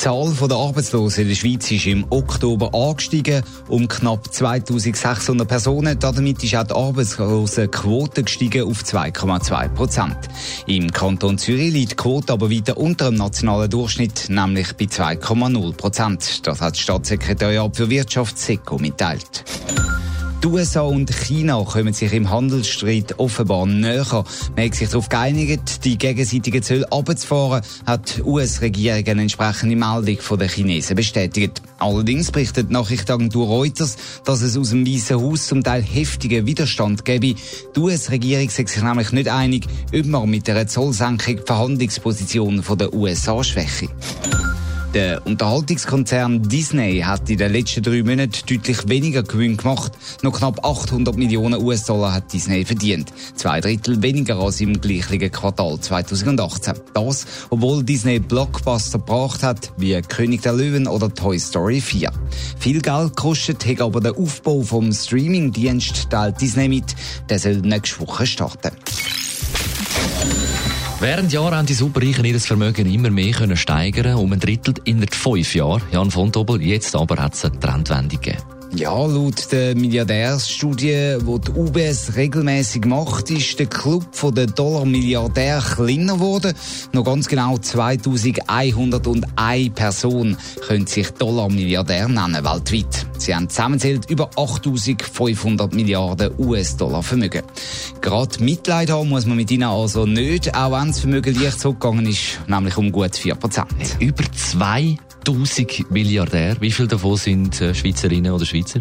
Die Zahl der Arbeitslosen in der Schweiz ist im Oktober angestiegen um knapp 2600 Personen. Damit ist auch die Arbeitslosenquote gestiegen auf 2,2 Prozent. Im Kanton Zürich liegt die Quote aber weiter unter dem nationalen Durchschnitt, nämlich bei 2,0 Prozent. Das hat das Staatssekretariat für Wirtschaft SECO mitteilt. Die USA und China kommen sich im Handelsstreit offenbar näher. Man hat sich darauf geeinigt, die gegenseitigen Zölle abzufahren, hat die US-Regierung eine entsprechende Meldung von den Chinesen bestätigt. Allerdings berichtet die Nachrichtenagentur Reuters, dass es aus dem Weißen Haus zum Teil heftigen Widerstand gebe. Die US-Regierung sagt sich nämlich nicht einig, ob man mit einer Zollsenkung die Verhandlungsposition der USA schwäche. Der Unterhaltungskonzern Disney hat in den letzten drei Monaten deutlich weniger Gewinn gemacht. Noch knapp 800 Millionen US-Dollar hat Disney verdient. Zwei Drittel weniger als im gleichen Quartal 2018. Das, obwohl Disney Blockbuster gebracht hat, wie König der Löwen oder Toy Story 4. Viel Geld kostet, hat aber der Aufbau vom Streaming-Dienst teilt Disney mit. Der soll nächste Woche starten. Während Jahren haben die Superreichen ihr Vermögen immer mehr können steigern, um ein Drittel in fünf Jahren. Jan von Dobbel, jetzt aber hat es eine Trendwende gegeben. Ja, laut der Milliardärsstudie, die die UBS regelmäßig macht, ist der Club der Dollar-Milliardär kleiner geworden. Noch ganz genau 2101 Personen können sich Dollar-Milliardär nennen weltweit. Sie haben zusammenzählt über 8500 Milliarden US-Dollar Vermögen. Gerade Mitleid haben muss man mit ihnen also nicht, auch wenn das Vermögen leicht zurückgegangen ist, nämlich um gut 4%. Über zwei 1000 Milliardär. Wie viele davon sind äh, Schweizerinnen oder Schweizer?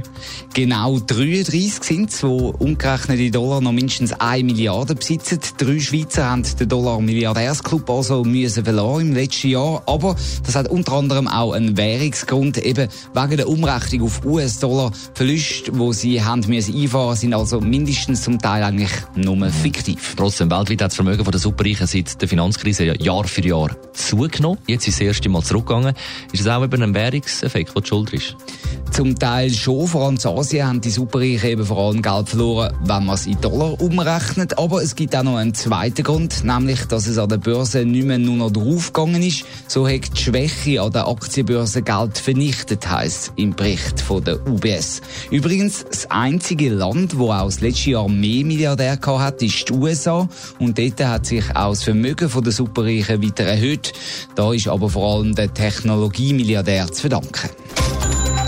Genau 33 sind es, die umgerechnet in Dollar noch mindestens 1 Milliarde besitzen. Drei Schweizer haben den Dollar-Milliardärsclub also müssen verlassen im letzten Jahr. Aber das hat unter anderem auch einen Währungsgrund, eben wegen der Umrechnung auf US-Dollar. Verluste, die sie haben müssen einfahren, sind also mindestens zum Teil eigentlich nur fiktiv. Trotzdem, weltweit hat das Vermögen der Superreichen seit der Finanzkrise Jahr für Jahr zugenommen. Jetzt ist das erste Mal zurückgegangen. Ist es auch eben ein Währungseffekt, der die Schuld ist? Zum Teil schon, vor allem in Asien haben die Superreichen eben vor allem Geld verloren, wenn man es in Dollar umrechnet. Aber es gibt auch noch einen zweiten Grund, nämlich, dass es an der Börse nicht mehr nur noch draufgegangen ist. So hat die Schwäche an der Aktienbörse Geld vernichtet, heisst im Bericht von der UBS. Übrigens, das einzige Land, wo auch das letzte Jahr mehr Milliardär hat, ist die USA. Und dort hat sich auch das Vermögen der Superreichen weiter erhöht. Da ist aber vor allem der Technologiemilliardär zu verdanken.